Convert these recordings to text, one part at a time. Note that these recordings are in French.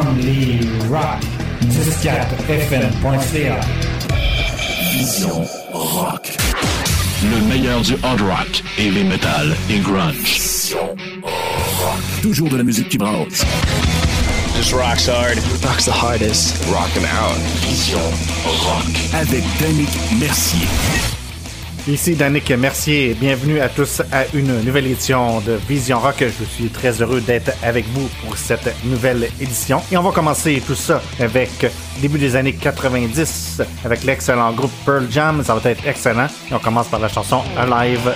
Only Rock. 14fm.ca. Vision Rock. Le meilleur du hard rock, heavy metal et grunge. Vision Rock. Toujours de la musique qui brasse. Just rocks hard. Rocks the hardest. Rockin' out. Vision Rock. Avec Danick Mercier. Ici Danick Mercier, bienvenue à tous à une nouvelle édition de Vision Rock. Je suis très heureux d'être avec vous pour cette nouvelle édition. Et on va commencer tout ça avec début des années 90 avec l'excellent groupe Pearl Jam. Ça va être excellent. Et on commence par la chanson Alive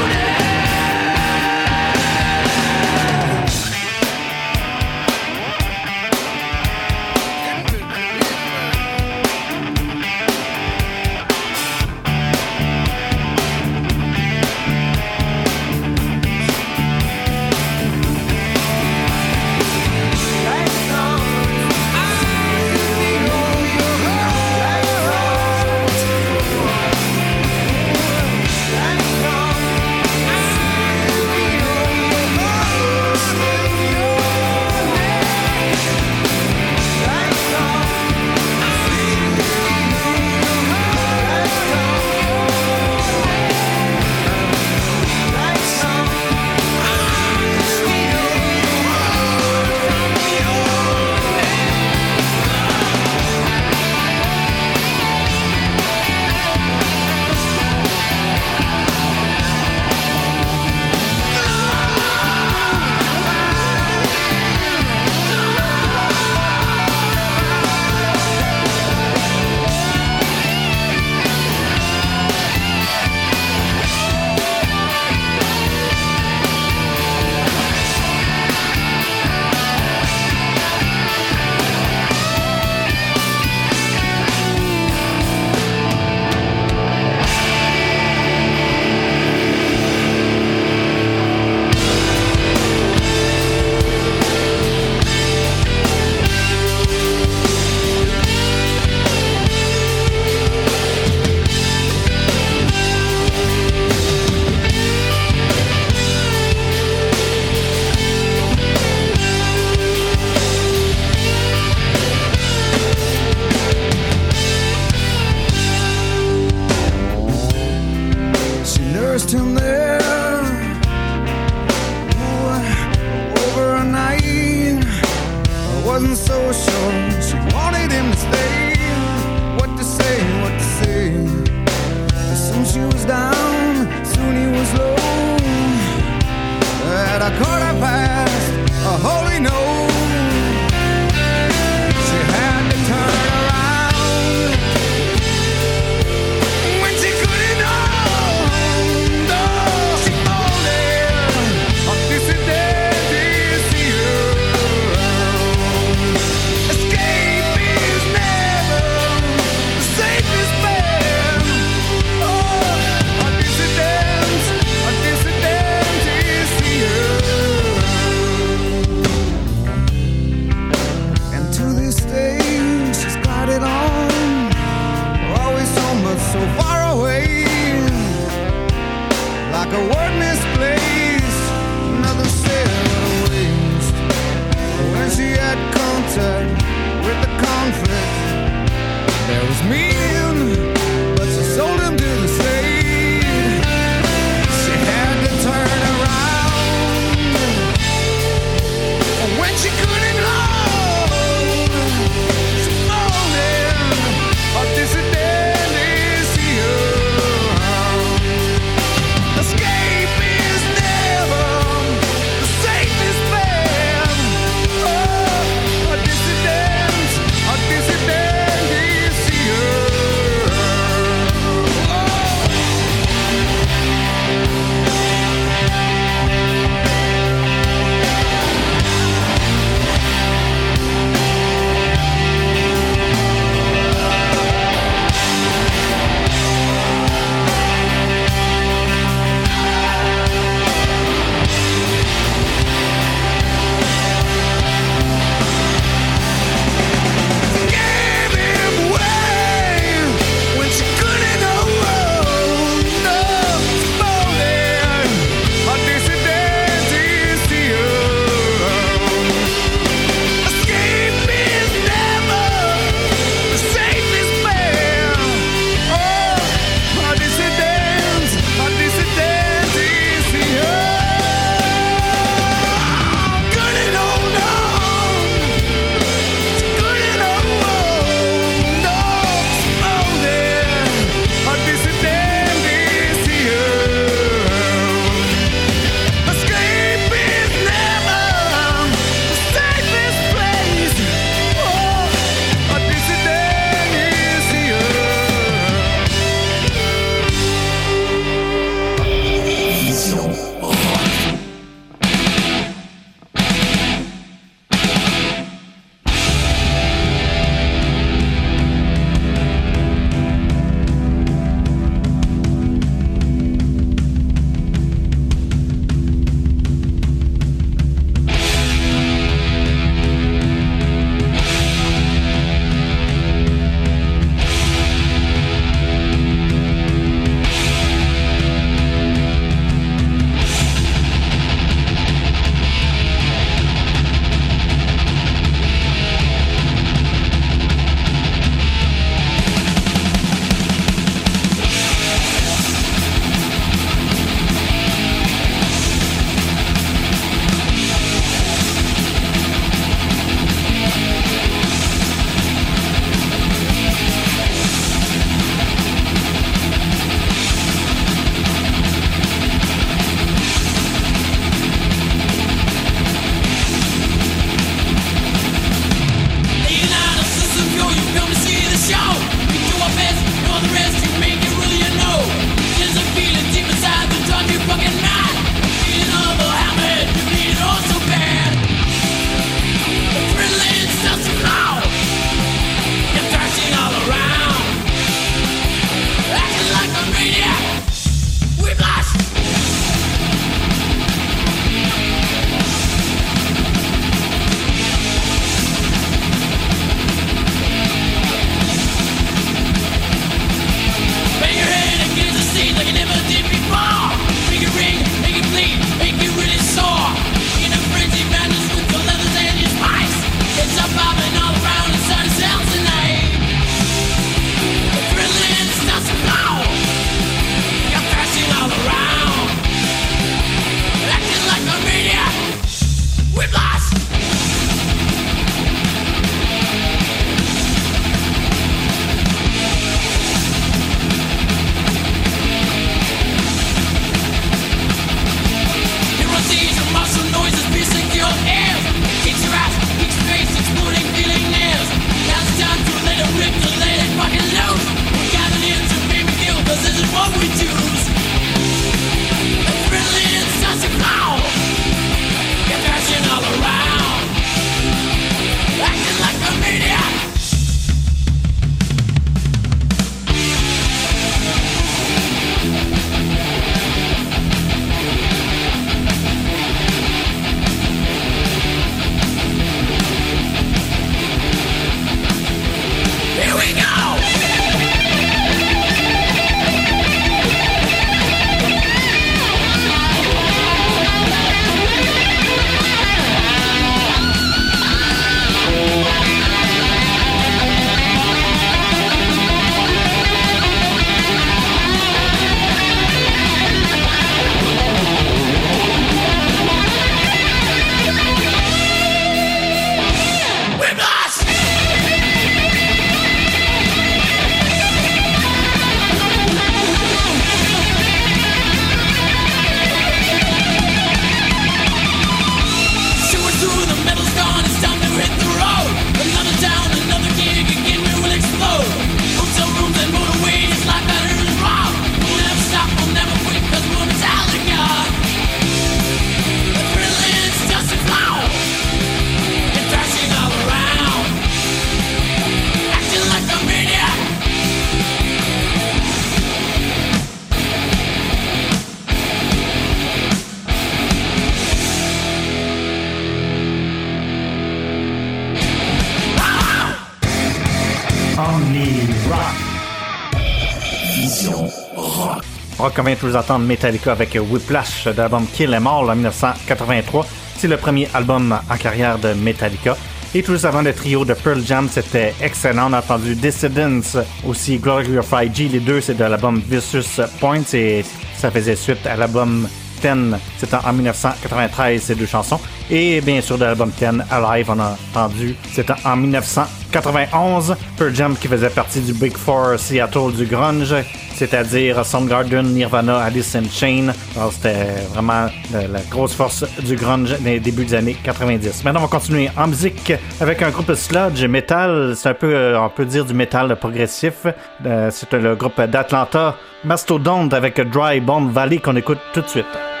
va quand même toujours entendre Metallica avec Whiplash de l'album Kill Em All en 1983. C'est le premier album en carrière de Metallica. Et tout avant le trio de Pearl Jam, c'était excellent. On a entendu Dissidents, aussi Glorified G. Les deux, c'est de l'album Vicious Points et ça faisait suite à l'album 10. C'était en 1993, ces deux chansons. Et bien sûr, de l'album 10, Alive, on a entendu. C'était en 1991. Pearl Jam qui faisait partie du Big Four Seattle du grunge c'est-à-dire Soundgarden, Nirvana, Alice in Chain. C'était vraiment la, grosse force du grunge des débuts des années 90. Maintenant, on va continuer en musique avec un groupe sludge metal. C'est un peu, euh, on peut dire, du metal progressif. Euh, c'est le groupe d'Atlanta, Mastodon, avec Dry Bone Valley qu'on écoute tout de suite.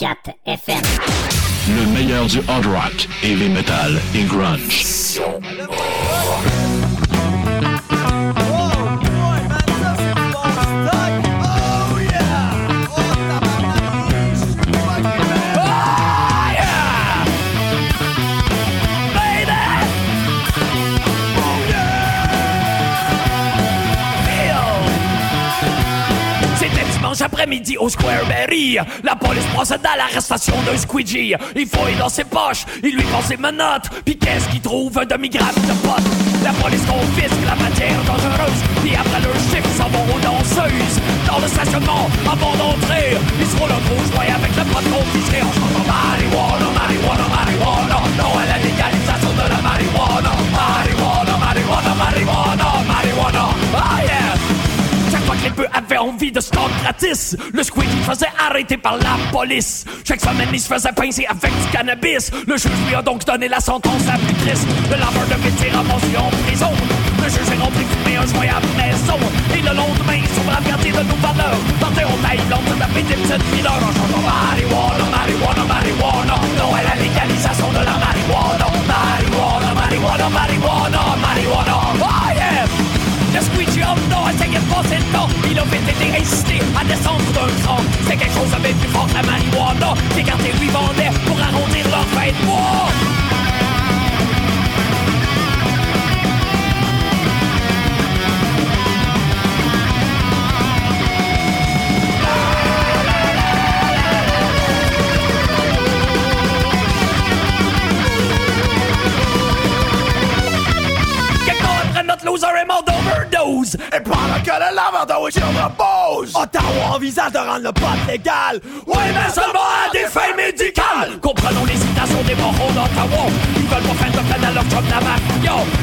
FM. Le meilleur du hard rock, heavy metal et grunge. Après-midi au Square Berry. La police procède à l'arrestation d'un squeegee. Il fouille dans ses poches, il lui prend ses menottes. Puis qu'est-ce qu'il trouve Un demi-gramme de potes. La police confisque la matière dangereuse. Puis après leur chiffre, s'en vont aux danseuses. Dans le stationnement, avant d'entrer, ils se roulent un gros joint avec le pot confisqué en chantant marijuana, marijuana, marijuana. Non à la légalisation de la. Marijuana, marijuana, Les peu avaient envie de stock gratis, le squeegee faisait arrêter par la police. Chaque semaine, il se faisait pincer avec du cannabis. Le juge lui a donc donné la sentence la plus triste. Le laveur de métier ramassé en prison. Le juge est rentré fumer un joint à maison. Et le lendemain, son brave gardien de nos valeurs partait en taille blanche de taper des petites mineurs en chantant marijuana, marijuana, marijuana. Non à la légalisation de la marijuana. Marijuana, marijuana, marijuana, marijuana. Oh! Le squeegee en dedans essayait de passer le temps Il a vite été incité à descendre d'un cran C'est quelque chose de bien plus fort que la marijuana Les quartiers lui vendaient pour arrondir loser est mort d'overdose. Et pendant que le lavando est sur repose. Ottawa envisage de rendre le pot légal. Oui mais seulement à des fins médicales. Comprenons l'hésitation des morons d'Ottawa. Ils veulent pas faire de peine à leur job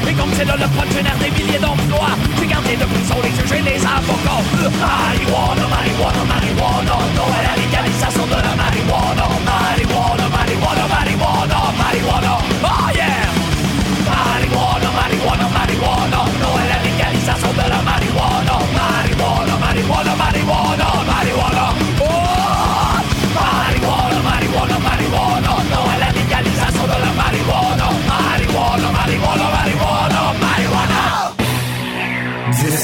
Et comme c'est là le pot génère des milliers d'emplois. C'est gardé de prison les juges et les avocats. Euh, Marijuana, marijuana, marijuana Non. À légalisation de la marijuana Marijuana, marijuana, marijuana, marijuana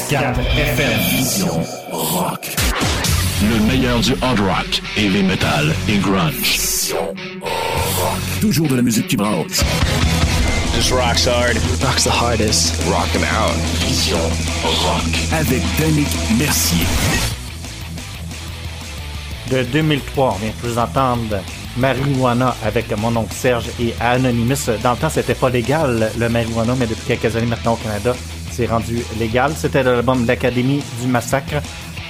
10-4 FM. Vision rock. Le meilleur du hard rock, heavy metal et grunge. Toujours de la musique qui brasse. Just rocks hard. Rock's the hardest. Rockin' out. Vision rock. Avec Danick Mercier. De 2003, on vient de vous entendre Marijuana avec mon oncle Serge et Anonymous. Dans le temps, c'était pas légal le marijuana, mais depuis quelques années maintenant au Canada, c'est rendu légal. C'était l'album de l'Académie du Massacre.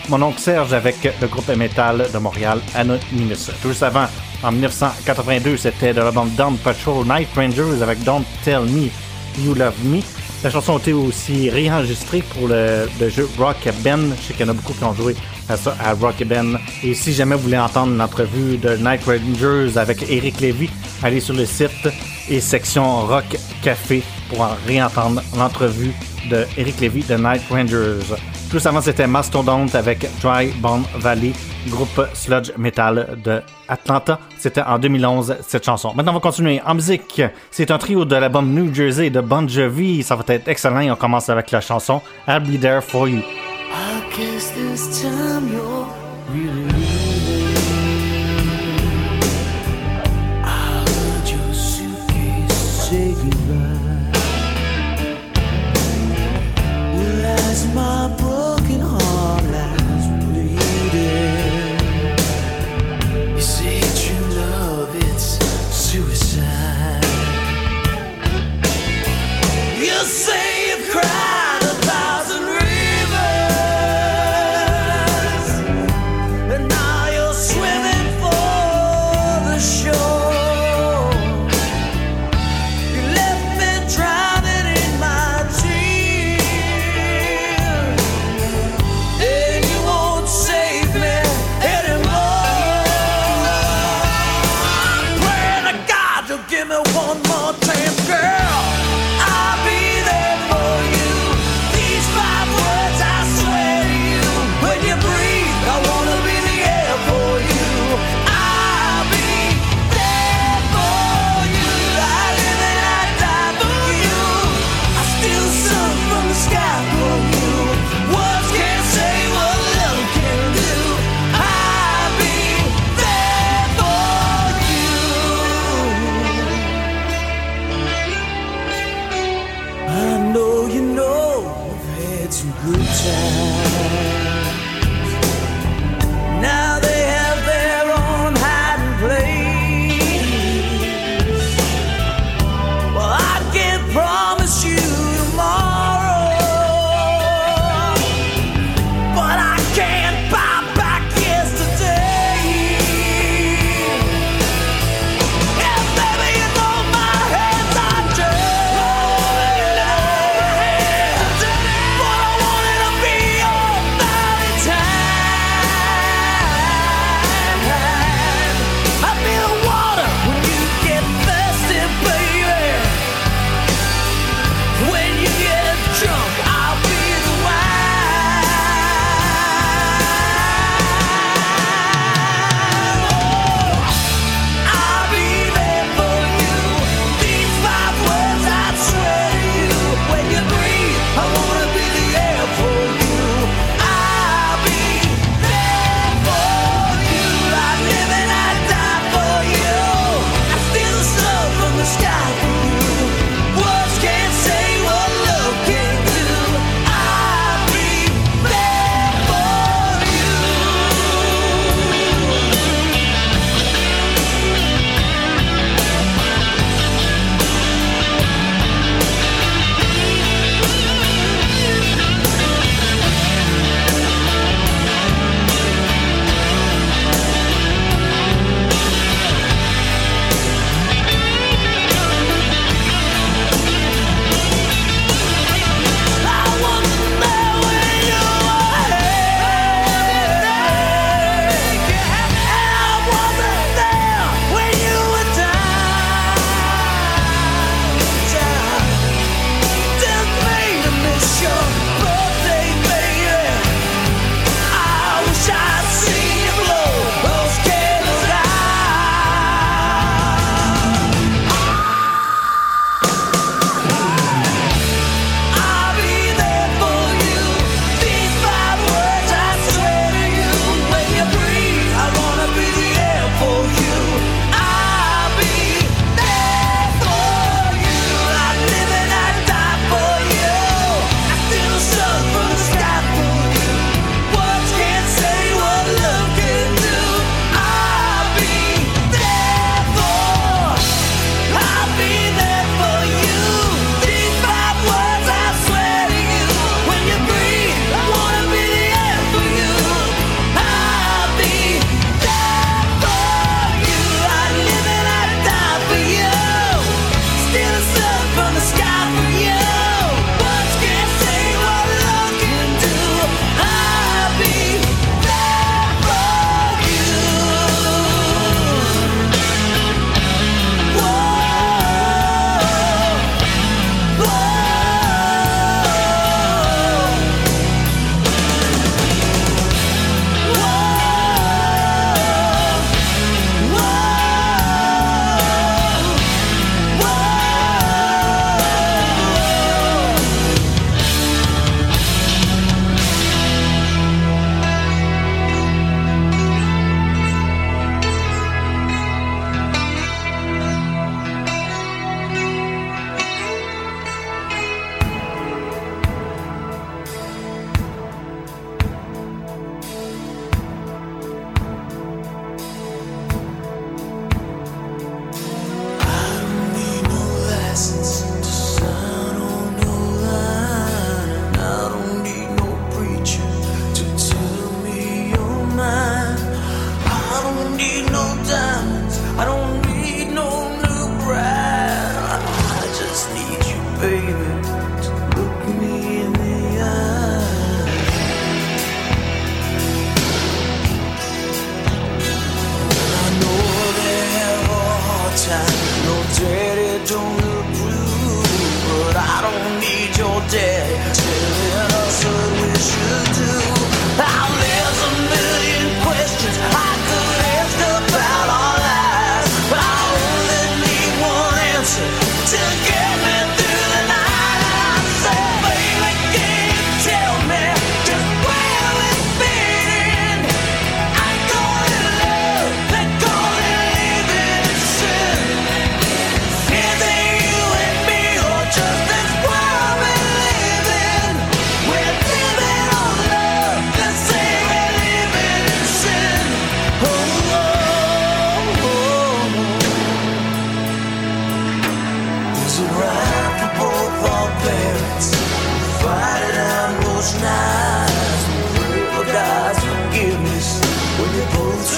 Mon oncle Serge avec le groupe métal de Montréal, Anonymous. Juste avant, en 1982, c'était l'album Down Patrol Night Rangers avec Don't Tell Me You Love Me. La chanson a été aussi réenregistrée pour le, jeu Rock Ben. Je sais qu'il y en a beaucoup qui ont joué à ça, à Rock Ben. Et si jamais vous voulez entendre l'entrevue de Night Rangers avec Eric Lévy, allez sur le site et section Rock Café pour en réentendre l'entrevue de Eric Lévy de Night Rangers. Plus avant, c'était Mastodonte avec Dry Bone Valley, groupe sludge metal de Atlanta. C'était en 2011, cette chanson. Maintenant, on va continuer en musique. C'est un trio de l'album New Jersey de Bon Jovi. Ça va être excellent et on commence avec la chanson I'll Be There For You. is my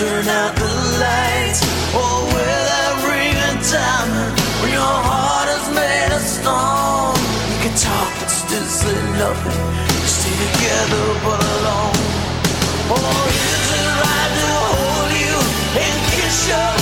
turn out the lights. Or will that ring a diamond when your heart is made of stone? You can talk but still say nothing. Stay together but alone. Or is it right to hold you and kiss your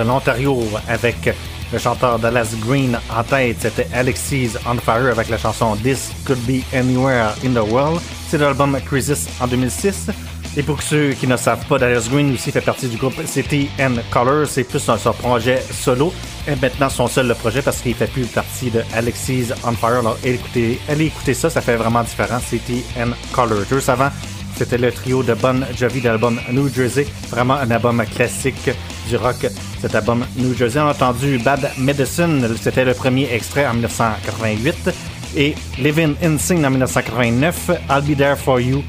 de l'Ontario avec le chanteur Dallas Green en tête. C'était Alexis on Fire avec la chanson This Could Be Anywhere in the World. C'est l'album Crisis en 2006. Et pour ceux qui ne savent pas, Dallas Green aussi fait partie du groupe City and Color. C'est plus un, son projet solo. Et maintenant, son seul projet parce qu'il fait plus partie de Alexis on Fire. Alors, écoutez, allez écouter ça, ça fait vraiment différent. City and Color. Juste avant, c'était le trio de Bon Jovi de l'album New Jersey. Vraiment un album classique du rock cet album New Jersey. On a entendu Bad Medicine, c'était le premier extrait en 1988. et Living in Sin en 1989, I'll Be There For You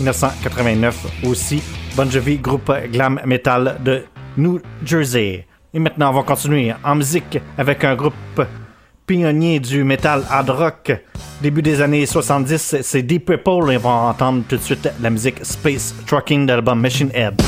1989 aussi. Bon Jovi, groupe glam metal de New Jersey. Et maintenant, on va continuer en musique avec un groupe pionnier du metal hard rock. Début des années 70, c'est Deep Purple et on va entendre tout de suite la musique Space Trucking de l'album Machine Head.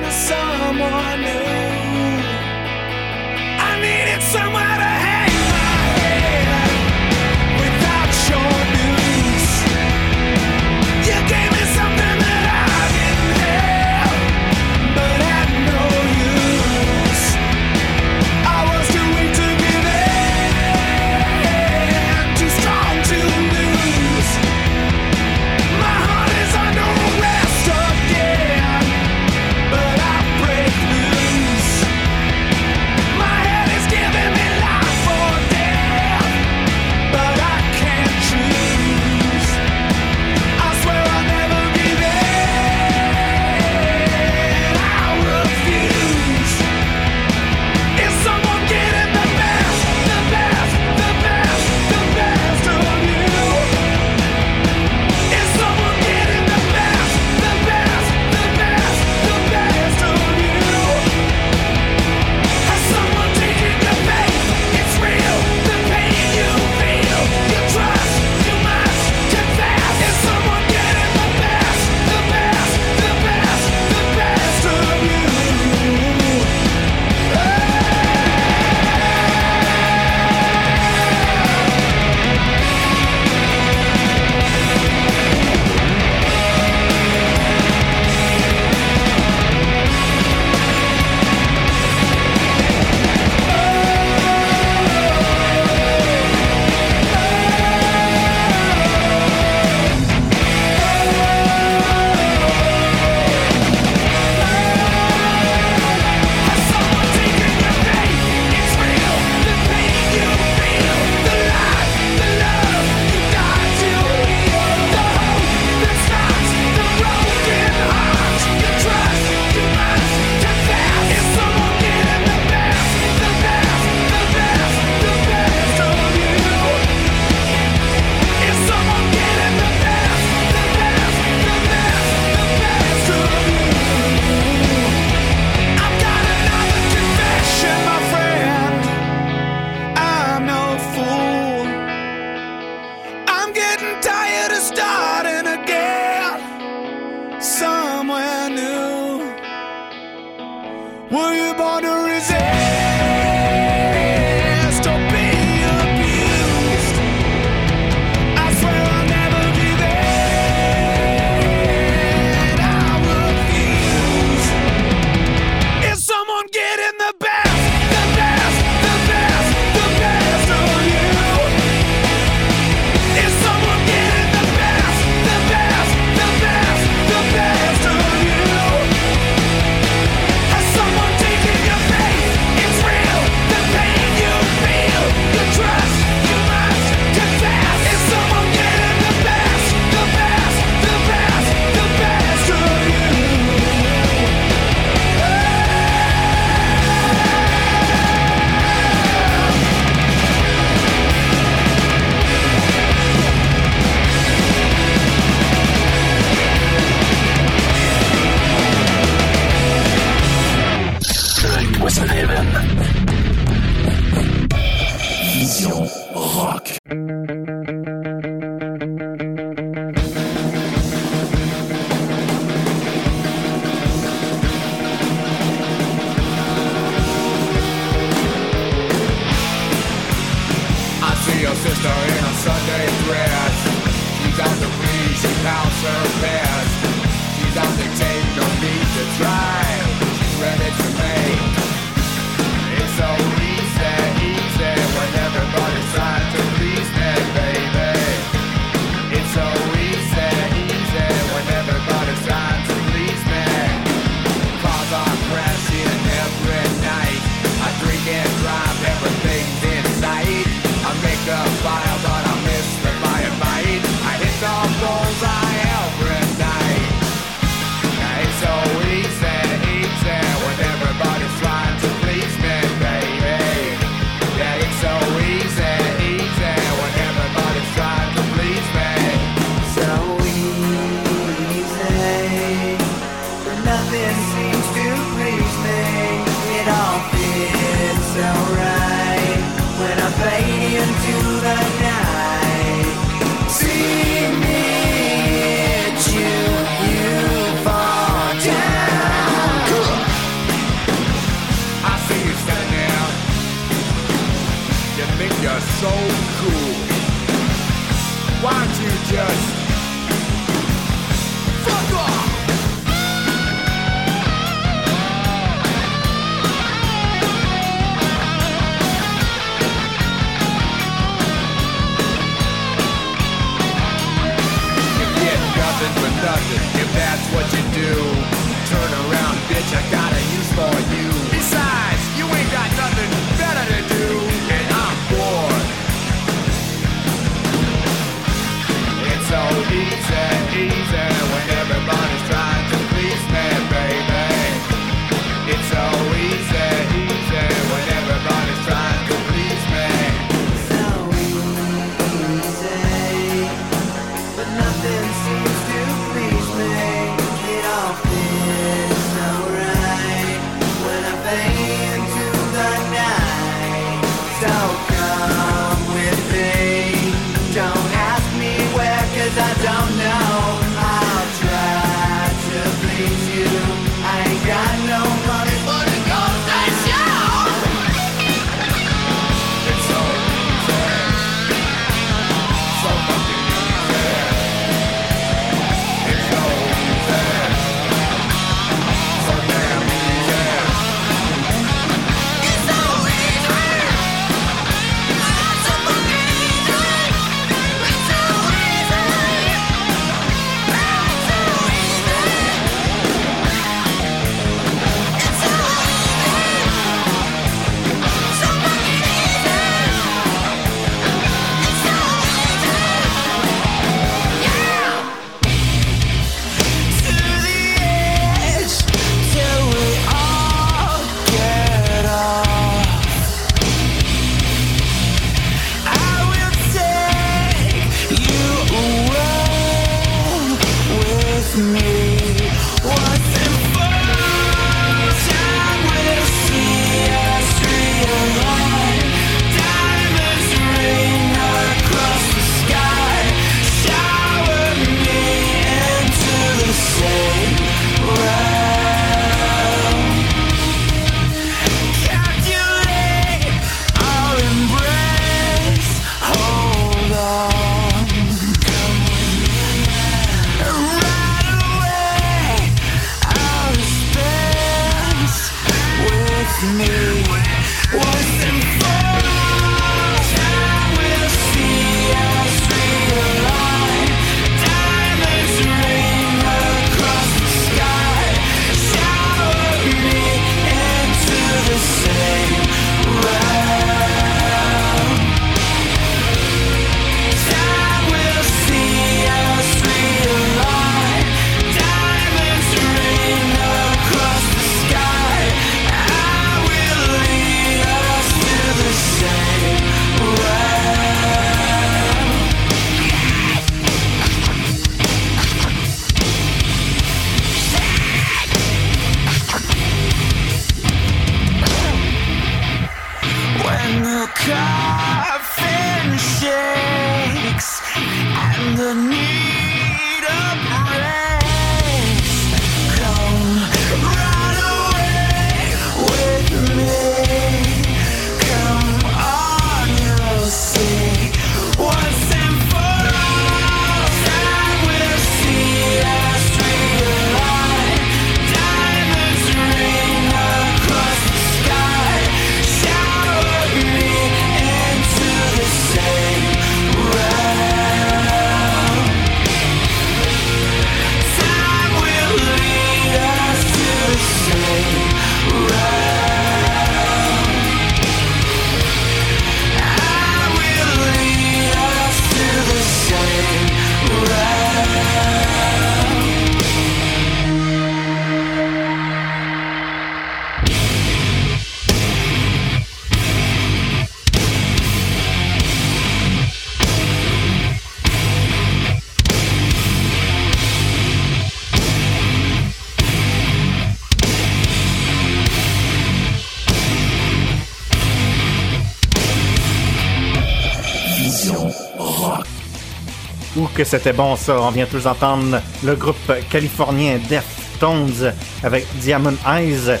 c'était bon ça. On vient tous entendre le groupe californien Deftones avec Diamond Eyes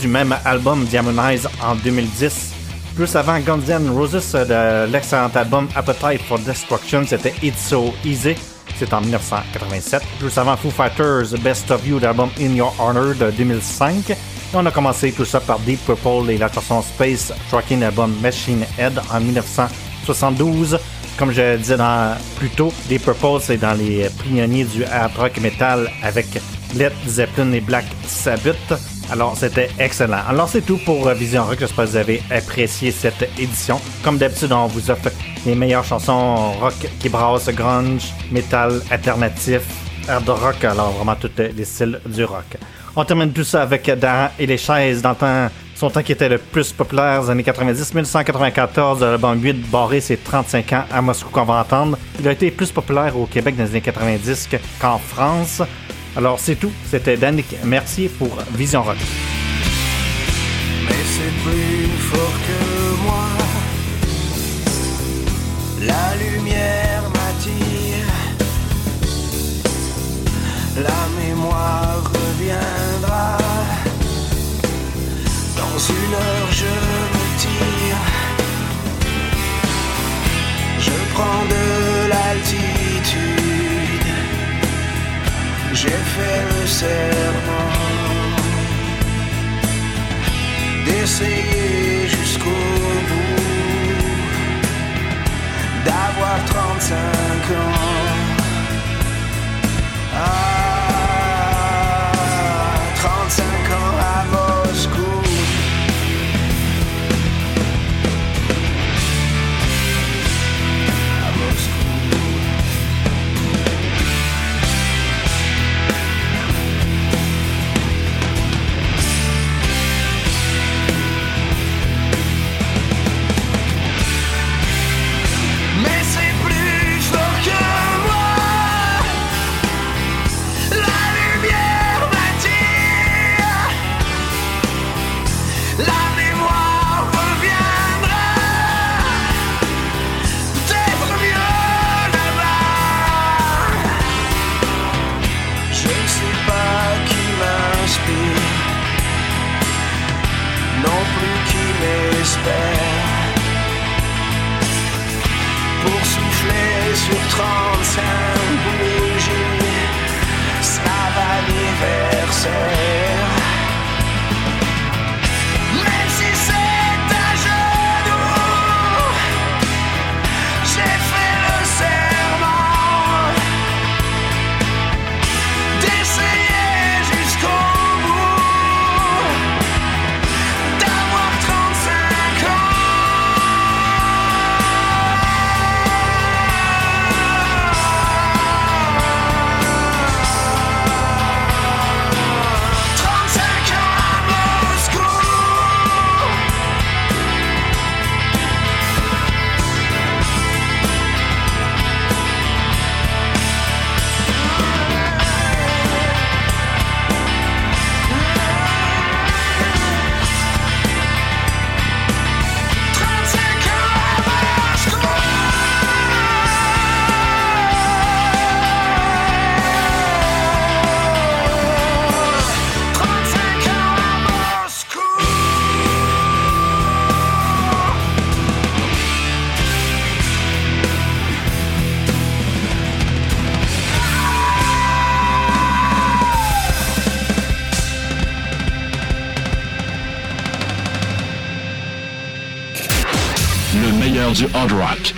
du même album Diamond Eyes en 2010. Plus avant Guns N' Roses euh, de l'excellent album Appetite for Destruction, c'était It's So Easy. C'est en 1987. Plus avant Foo Fighters Best of You, l'album In Your Honor de 2005. On a commencé tout ça par Deep Purple et la chanson Space Tracking album Machine Head en 1972. Comme je disais dans, plus tôt, les Purple, c'est dans les pionniers du hard rock metal avec Led Zeppelin et Black Sabbath. Alors, c'était excellent. Alors, c'est tout pour Vision Rock. J'espère que vous avez apprécié cette édition. Comme d'habitude, on vous offre les meilleures chansons rock qui brassent grunge, metal, alternatif, hard rock, alors vraiment tous les styles du rock. On termine tout ça avec Daran et les chaises dans le son temps qui était le plus populaire des années 90. 1994, l'album 8 barré ses 35 ans à Moscou qu'on va entendre. Il a été plus populaire au Québec dans les années 90 qu'en France. Alors c'est tout, c'était Danick Mercier pour Vision Rock. Mais c'est plus fort que moi. La lumière m'attire. La mémoire reviendra. Dans une heure, je me tire. Je prends de l'altitude. J'ai fait le serment d'essayer jusqu'au bout, d'avoir 35 ans. Ah, Le